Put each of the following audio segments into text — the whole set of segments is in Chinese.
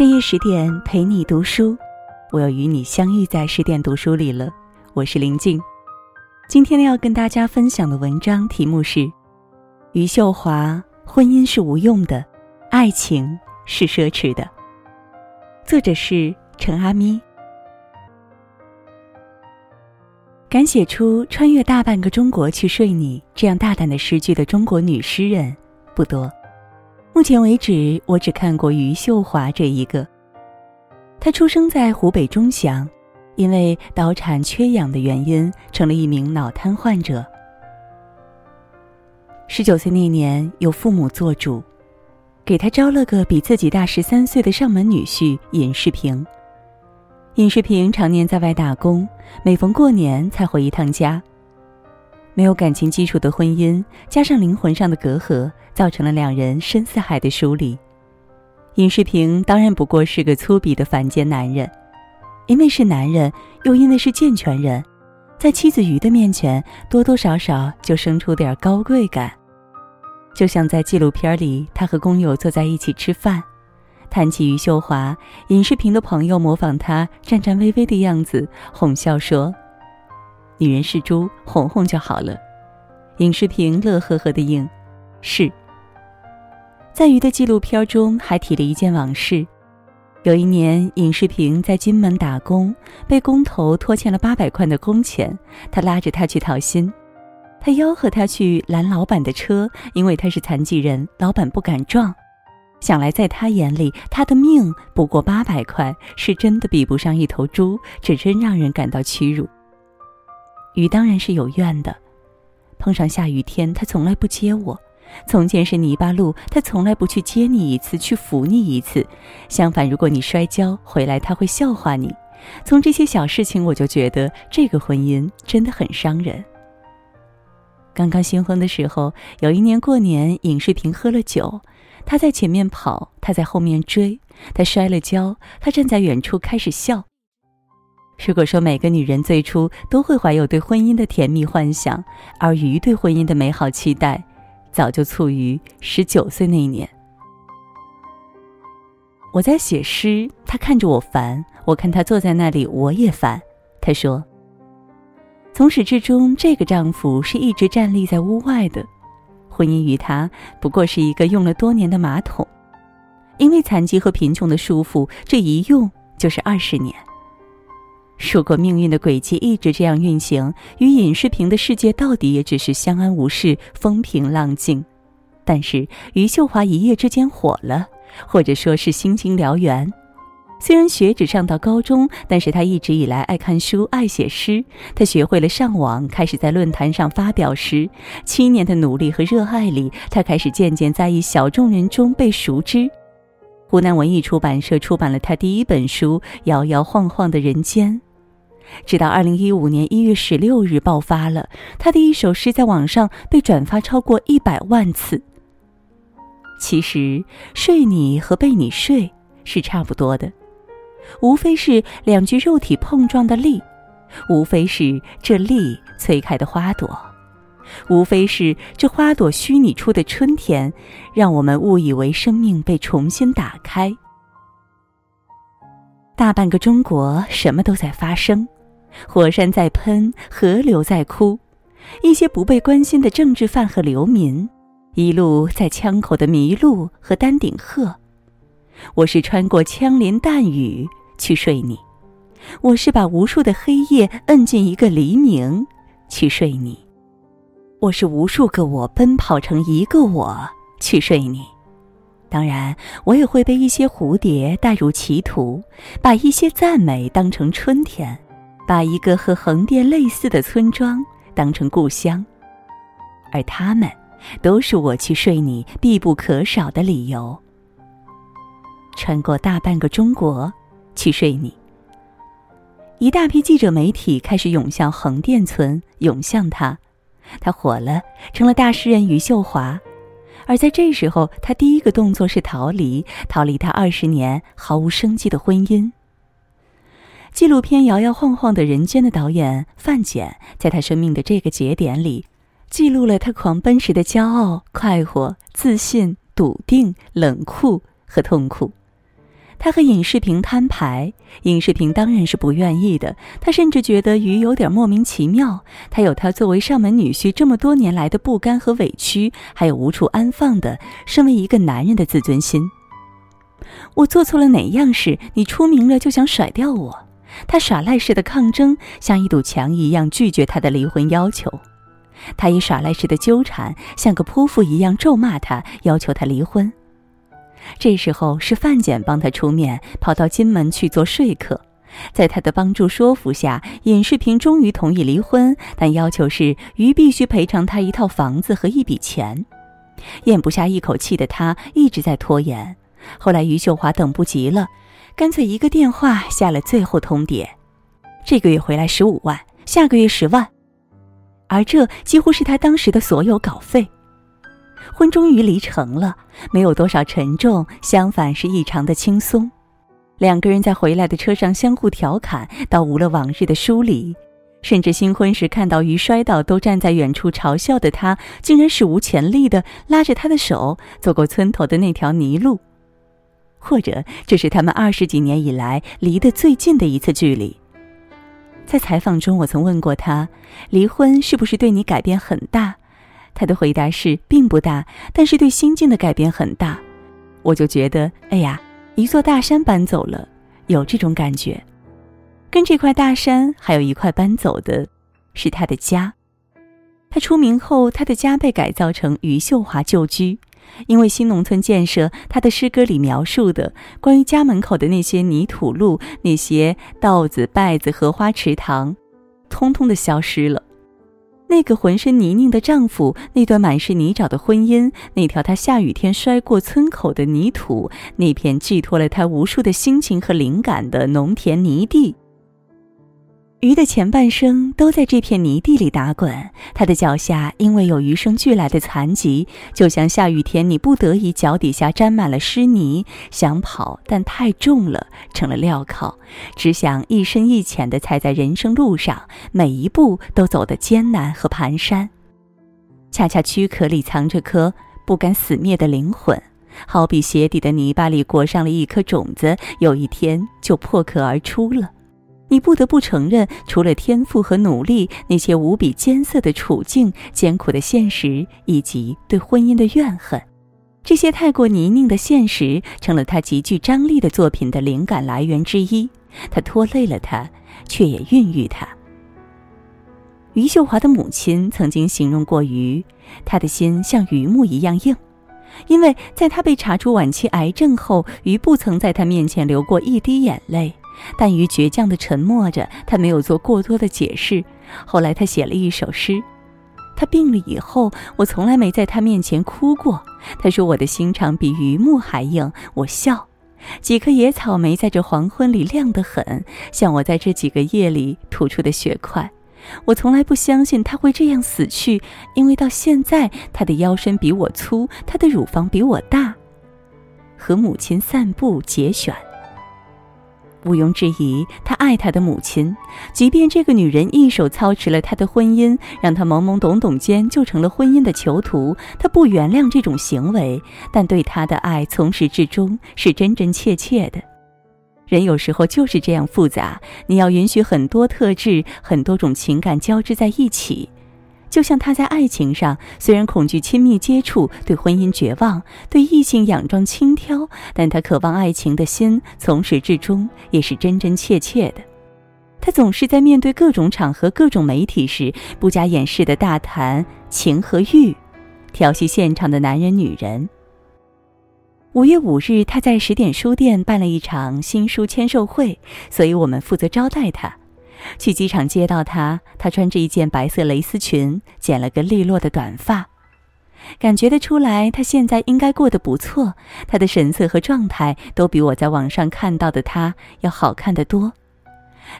深夜十点陪你读书，我又与你相遇在十点读书里了。我是林静，今天要跟大家分享的文章题目是：余秀华，婚姻是无用的，爱情是奢侈的。作者是陈阿咪。敢写出“穿越大半个中国去睡你”这样大胆的诗句的中国女诗人不多。目前为止，我只看过余秀华这一个。她出生在湖北钟祥，因为早产缺氧的原因，成了一名脑瘫患者。十九岁那年，由父母做主，给她招了个比自己大十三岁的上门女婿尹世平。尹世平常年在外打工，每逢过年才回一趟家。没有感情基础的婚姻，加上灵魂上的隔阂。造成了两人深似海的疏离。尹世平当然不过是个粗鄙的凡间男人，因为是男人，又因为是健全人，在妻子鱼的面前，多多少少就生出点高贵感。就像在纪录片里，他和工友坐在一起吃饭，谈起余秀华，尹世平的朋友模仿他颤颤巍巍的样子，哄笑说：“女人是猪，哄哄就好了。”尹世平乐呵呵的应：“是。”在余的纪录片中还提了一件往事：有一年，尹世平在金门打工，被工头拖欠了八百块的工钱，他拉着他去讨薪，他吆喝他去拦老板的车，因为他是残疾人，老板不敢撞。想来在他眼里，他的命不过八百块，是真的比不上一头猪，这真让人感到屈辱。雨当然是有怨的，碰上下雨天，他从来不接我。从前是泥巴路，他从来不去接你一次，去扶你一次。相反，如果你摔跤回来，他会笑话你。从这些小事情，我就觉得这个婚姻真的很伤人。刚刚新婚的时候，有一年过年，尹世平喝了酒，他在前面跑，他在后面追，他摔了跤，他站在远处开始笑。如果说每个女人最初都会怀有对婚姻的甜蜜幻想，而鱼对婚姻的美好期待。早就促于十九岁那一年。我在写诗，他看着我烦，我看他坐在那里，我也烦。他说：“从始至终，这个丈夫是一直站立在屋外的，婚姻于他不过是一个用了多年的马桶，因为残疾和贫穷的束缚，这一用就是二十年。”如果命运的轨迹一直这样运行，与尹世平的世界到底也只是相安无事、风平浪静。但是余秀华一夜之间火了，或者说是新经燎原。虽然学只上到高中，但是他一直以来爱看书、爱写诗。他学会了上网，开始在论坛上发表诗。七年的努力和热爱里，他开始渐渐在一小众人中被熟知。湖南文艺出版社出版了他第一本书《摇摇晃晃的人间》。直到二零一五年一月十六日爆发了，他的一首诗在网上被转发超过一百万次。其实，睡你和被你睡是差不多的，无非是两具肉体碰撞的力，无非是这力催开的花朵，无非是这花朵虚拟出的春天，让我们误以为生命被重新打开。大半个中国，什么都在发生。火山在喷，河流在哭，一些不被关心的政治犯和流民，一路在枪口的麋鹿和丹顶鹤。我是穿过枪林弹雨去睡你，我是把无数的黑夜摁进一个黎明去睡你，我是无数个我奔跑成一个我去睡你。当然，我也会被一些蝴蝶带入歧途，把一些赞美当成春天。把一个和横店类似的村庄当成故乡，而他们都是我去睡你必不可少的理由。穿过大半个中国去睡你，一大批记者媒体开始涌向横店村，涌向他，他火了，成了大诗人余秀华。而在这时候，他第一个动作是逃离，逃离他二十年毫无生机的婚姻。纪录片《摇摇晃晃的人间》的导演范简，在他生命的这个节点里，记录了他狂奔时的骄傲、快活、自信、笃定、冷酷和痛苦。他和尹世平摊牌，尹世平当然是不愿意的。他甚至觉得于有点莫名其妙。他有他作为上门女婿这么多年来的不甘和委屈，还有无处安放的身为一个男人的自尊心。我做错了哪样事？你出名了就想甩掉我？他耍赖似的抗争，像一堵墙一样拒绝他的离婚要求。他以耍赖似的纠缠，像个泼妇一样咒骂他，要求他离婚。这时候是范简帮他出面，跑到金门去做说客。在他的帮助说服下，尹世平终于同意离婚，但要求是于必须赔偿他一套房子和一笔钱。咽不下一口气的他一直在拖延。后来于秀华等不及了，干脆一个电话下了最后通牒：这个月回来十五万，下个月十万。而这几乎是他当时的所有稿费。婚终于离成了，没有多少沉重，相反是异常的轻松。两个人在回来的车上相互调侃，倒无了往日的疏离。甚至新婚时看到于摔倒都站在远处嘲笑的他，竟然史无前例的拉着他的手走过村头的那条泥路。或者这是他们二十几年以来离得最近的一次距离。在采访中，我曾问过他，离婚是不是对你改变很大？他的回答是，并不大，但是对心境的改变很大。我就觉得，哎呀，一座大山搬走了，有这种感觉。跟这块大山还有一块搬走的，是他的家。他出名后，他的家被改造成余秀华旧居。因为新农村建设，他的诗歌里描述的关于家门口的那些泥土路、那些稻子、稗子、荷花池塘，通通的消失了。那个浑身泥泞的丈夫，那段满是泥沼的婚姻，那条他下雨天摔过村口的泥土，那片寄托了他无数的心情和灵感的农田泥地。鱼的前半生都在这片泥地里打滚，它的脚下因为有与生俱来的残疾，就像下雨天你不得已脚底下沾满了湿泥，想跑但太重了，成了镣铐，只想一深一浅地踩在人生路上，每一步都走得艰难和蹒跚。恰恰躯壳里藏着颗不甘死灭的灵魂，好比鞋底的泥巴里裹上了一颗种子，有一天就破壳而出了。你不得不承认，除了天赋和努力，那些无比艰涩的处境、艰苦的现实，以及对婚姻的怨恨，这些太过泥泞的现实，成了他极具张力的作品的灵感来源之一。他拖累了他，却也孕育他。余秀华的母亲曾经形容过余，他的心像榆木一样硬，因为在他被查出晚期癌症后，余不曾在他面前流过一滴眼泪。但于倔强地沉默着，他没有做过多的解释。后来他写了一首诗。他病了以后，我从来没在他面前哭过。他说我的心肠比榆木还硬。我笑。几颗野草莓在这黄昏里亮得很，像我在这几个夜里吐出的血块。我从来不相信他会这样死去，因为到现在他的腰身比我粗，他的乳房比我大。和母亲散步节选。毋庸置疑，他爱他的母亲，即便这个女人一手操持了他的婚姻，让他懵懵懂懂间就成了婚姻的囚徒。他不原谅这种行为，但对他的爱从始至终是真真切切的。人有时候就是这样复杂，你要允许很多特质、很多种情感交织在一起。就像他在爱情上，虽然恐惧亲密接触，对婚姻绝望，对异性佯装轻佻，但他渴望爱情的心从始至终也是真真切切的。他总是在面对各种场合、各种媒体时，不加掩饰的大谈情和欲，调戏现场的男人、女人。五月五日，他在十点书店办了一场新书签售会，所以我们负责招待他。去机场接到他，他穿着一件白色蕾丝裙，剪了个利落的短发，感觉得出来，他现在应该过得不错。他的神色和状态都比我在网上看到的他要好看得多。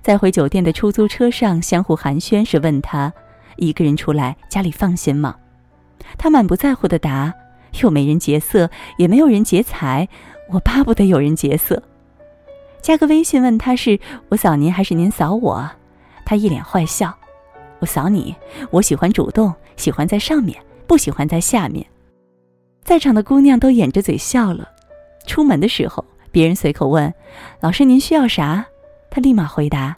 在回酒店的出租车上相互寒暄时，问他一个人出来，家里放心吗？他满不在乎地答：“又没人劫色，也没有人劫财，我巴不得有人劫色。”加个微信问他是我扫您还是您扫我，他一脸坏笑。我扫你，我喜欢主动，喜欢在上面，不喜欢在下面。在场的姑娘都掩着嘴笑了。出门的时候，别人随口问：“老师，您需要啥？”他立马回答：“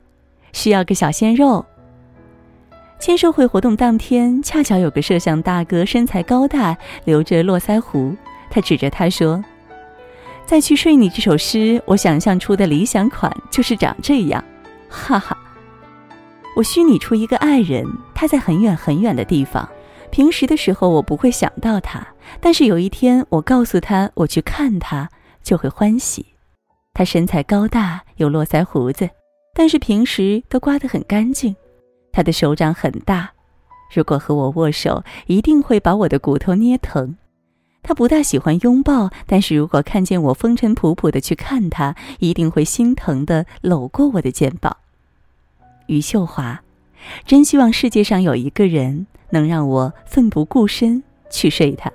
需要个小鲜肉。”签售会活动当天，恰巧有个摄像大哥身材高大，留着络腮胡。他指着他说：“再去睡你这首诗，我想象出的理想款就是长这样。”哈哈，我虚拟出一个爱人，他在很远很远的地方。平时的时候我不会想到他，但是有一天我告诉他我去看他，就会欢喜。他身材高大，有络腮胡子，但是平时都刮得很干净。他的手掌很大，如果和我握手，一定会把我的骨头捏疼。他不大喜欢拥抱，但是如果看见我风尘仆仆的去看他，一定会心疼的搂过我的肩膀。余秀华，真希望世界上有一个人能让我奋不顾身去睡他。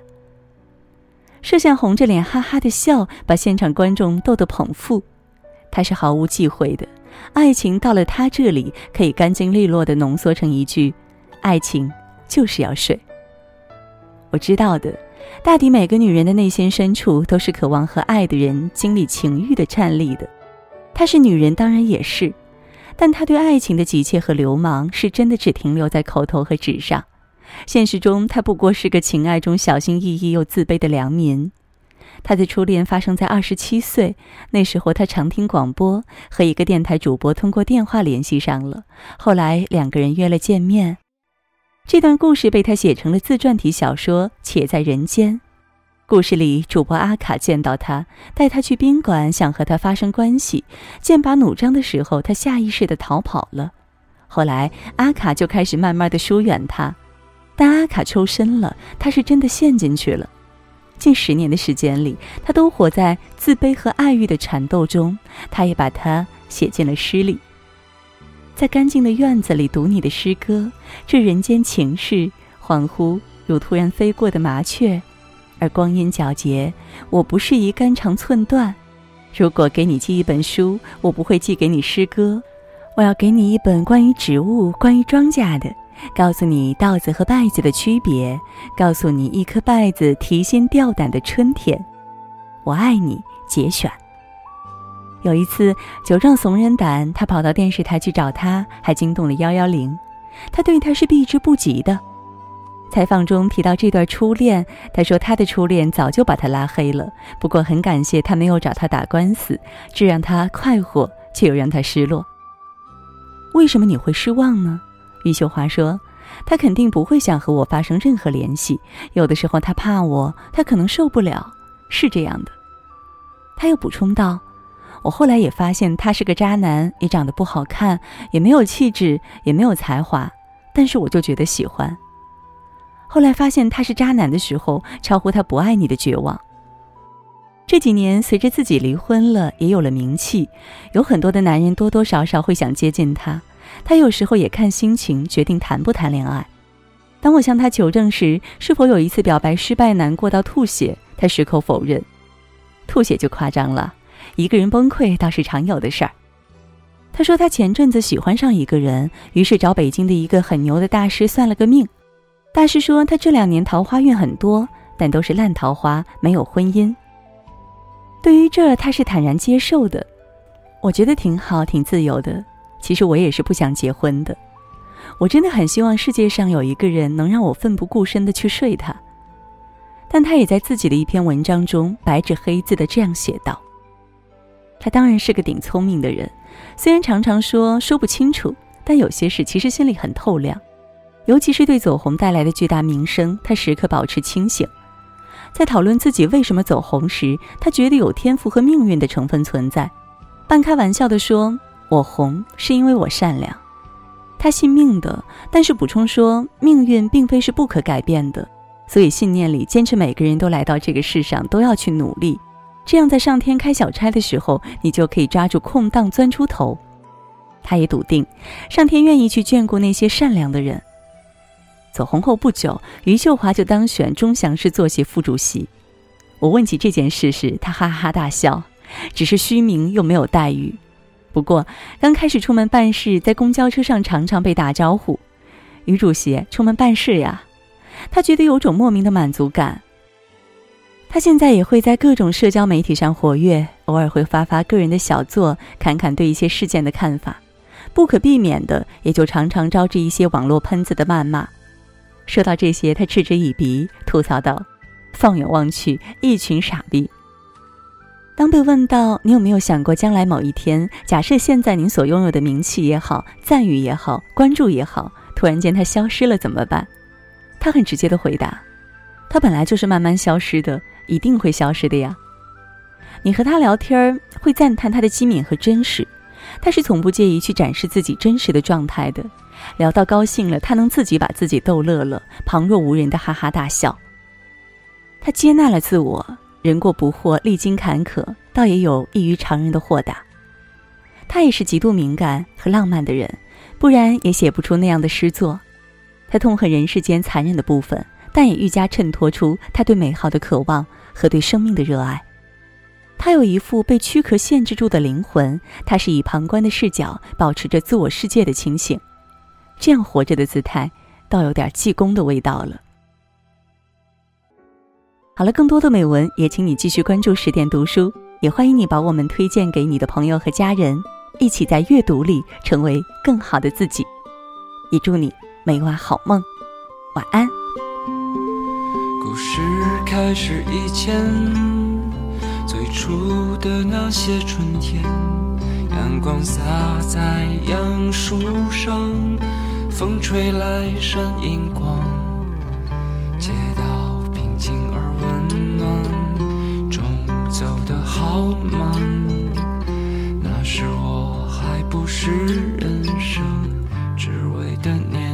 摄像红着脸哈哈的笑，把现场观众逗得捧腹。他是毫无忌讳的，爱情到了他这里，可以干净利落的浓缩成一句：“爱情就是要睡。”我知道的，大抵每个女人的内心深处都是渴望和爱的人经历情欲的颤栗的。她是女人，当然也是。但他对爱情的急切和流氓，是真的只停留在口头和纸上。现实中，他不过是个情爱中小心翼翼又自卑的良民。他的初恋发生在二十七岁，那时候他常听广播，和一个电台主播通过电话联系上了。后来两个人约了见面。这段故事被他写成了自传体小说《且在人间》。故事里，主播阿卡见到他，带他去宾馆，想和他发生关系。剑拔弩张的时候，他下意识的逃跑了。后来，阿卡就开始慢慢的疏远他。但阿卡抽身了，他是真的陷进去了。近十年的时间里，他都活在自卑和爱欲的缠斗中。他也把它写进了诗里。在干净的院子里读你的诗歌，这人间情事，恍惚如突然飞过的麻雀。而光阴皎洁，我不适宜肝肠寸断。如果给你寄一本书，我不会寄给你诗歌，我要给你一本关于植物、关于庄稼的，告诉你稻子和稗子的区别，告诉你一颗稗子提心吊胆的春天。我爱你，节选。有一次，酒壮怂人胆，他跑到电视台去找他，还惊动了幺幺零。他对他是避之不及的。采访中提到这段初恋，他说他的初恋早就把他拉黑了，不过很感谢他没有找他打官司，这让他快活，却又让他失落。为什么你会失望呢？余秀华说，他肯定不会想和我发生任何联系，有的时候他怕我，他可能受不了，是这样的。他又补充道，我后来也发现他是个渣男，也长得不好看，也没有气质，也没有才华，但是我就觉得喜欢。后来发现他是渣男的时候，超乎他不爱你的绝望。这几年，随着自己离婚了，也有了名气，有很多的男人多多少少会想接近他。他有时候也看心情决定谈不谈恋爱。当我向他求证时，是否有一次表白失败难过到吐血，他矢口否认。吐血就夸张了，一个人崩溃倒是常有的事儿。他说他前阵子喜欢上一个人，于是找北京的一个很牛的大师算了个命。大师说，他这两年桃花运很多，但都是烂桃花，没有婚姻。对于这，他是坦然接受的。我觉得挺好，挺自由的。其实我也是不想结婚的。我真的很希望世界上有一个人能让我奋不顾身的去睡他。但他也在自己的一篇文章中白纸黑字的这样写道：“他当然是个顶聪明的人，虽然常常说说不清楚，但有些事其实心里很透亮。”尤其是对走红带来的巨大名声，他时刻保持清醒。在讨论自己为什么走红时，他觉得有天赋和命运的成分存在，半开玩笑地说：“我红是因为我善良。”他信命的，但是补充说，命运并非是不可改变的，所以信念里坚持每个人都来到这个世上都要去努力，这样在上天开小差的时候，你就可以抓住空档钻出头。他也笃定，上天愿意去眷顾那些善良的人。走红后不久，余秀华就当选钟祥市作协副主席。我问起这件事时，他哈哈大笑，只是虚名又没有待遇。不过刚开始出门办事，在公交车上常常被打招呼：“余主席出门办事呀。”他觉得有种莫名的满足感。他现在也会在各种社交媒体上活跃，偶尔会发发个人的小作，侃侃对一些事件的看法，不可避免的也就常常招致一些网络喷子的谩骂。说到这些，他嗤之以鼻，吐槽道：“放眼望去，一群傻逼。”当被问到你有没有想过将来某一天，假设现在您所拥有的名气也好、赞誉也好、关注也好，突然间它消失了怎么办？他很直接的回答：“他本来就是慢慢消失的，一定会消失的呀。”你和他聊天会赞叹他的机敏和真实，他是从不介意去展示自己真实的状态的。聊到高兴了，他能自己把自己逗乐了，旁若无人的哈哈大笑。他接纳了自我。人过不惑，历经坎坷，倒也有异于常人的豁达。他也是极度敏感和浪漫的人，不然也写不出那样的诗作。他痛恨人世间残忍的部分，但也愈加衬托出他对美好的渴望和对生命的热爱。他有一副被躯壳限制住的灵魂，他是以旁观的视角，保持着自我世界的清醒。这样活着的姿态，倒有点济公的味道了。好了，更多的美文也请你继续关注十点读书，也欢迎你把我们推荐给你的朋友和家人，一起在阅读里成为更好的自己。也祝你每晚好梦，晚安。故事开始以前，最初的那些春天，阳光洒在杨树上，风吹来闪银光，街道平静而温暖，钟走得。好慢？那时我还不是人生只为的年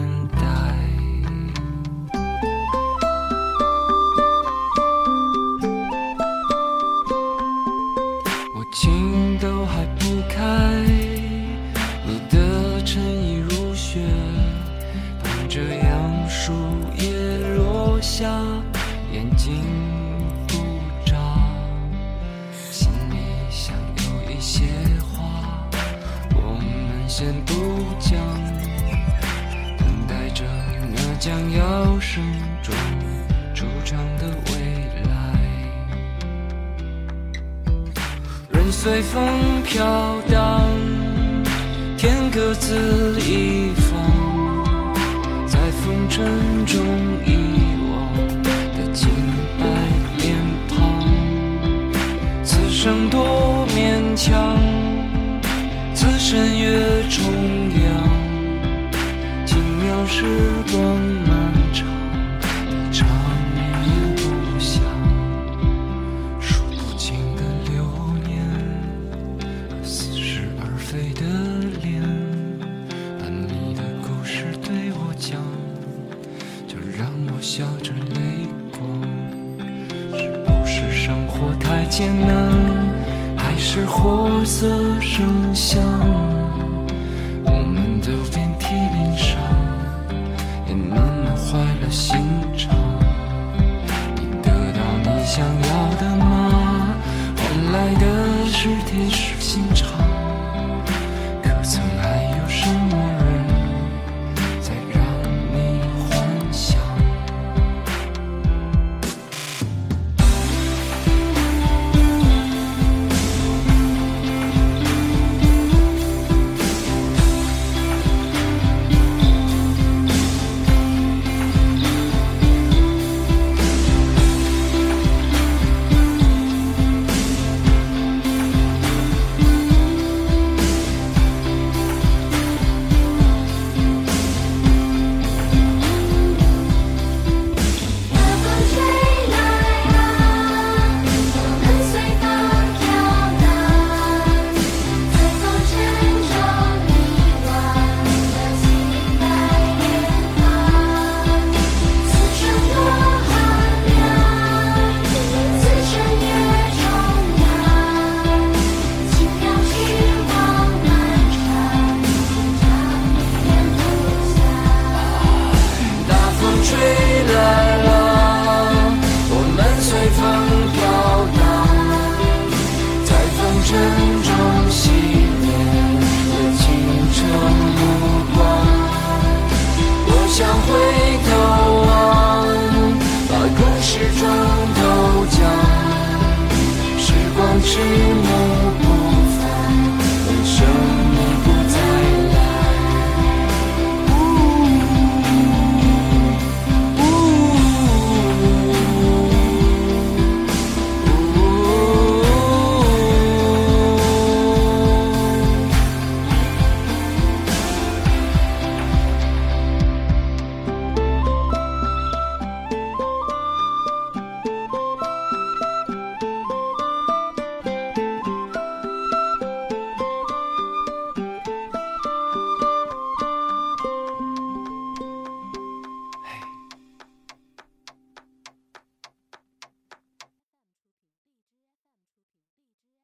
随风飘荡，天各自一方，在风尘中遗忘的清白脸庞，此生多勉强。深越重阳，轻描时光笑着泪光。是不是生活太艰难？还是活色生香。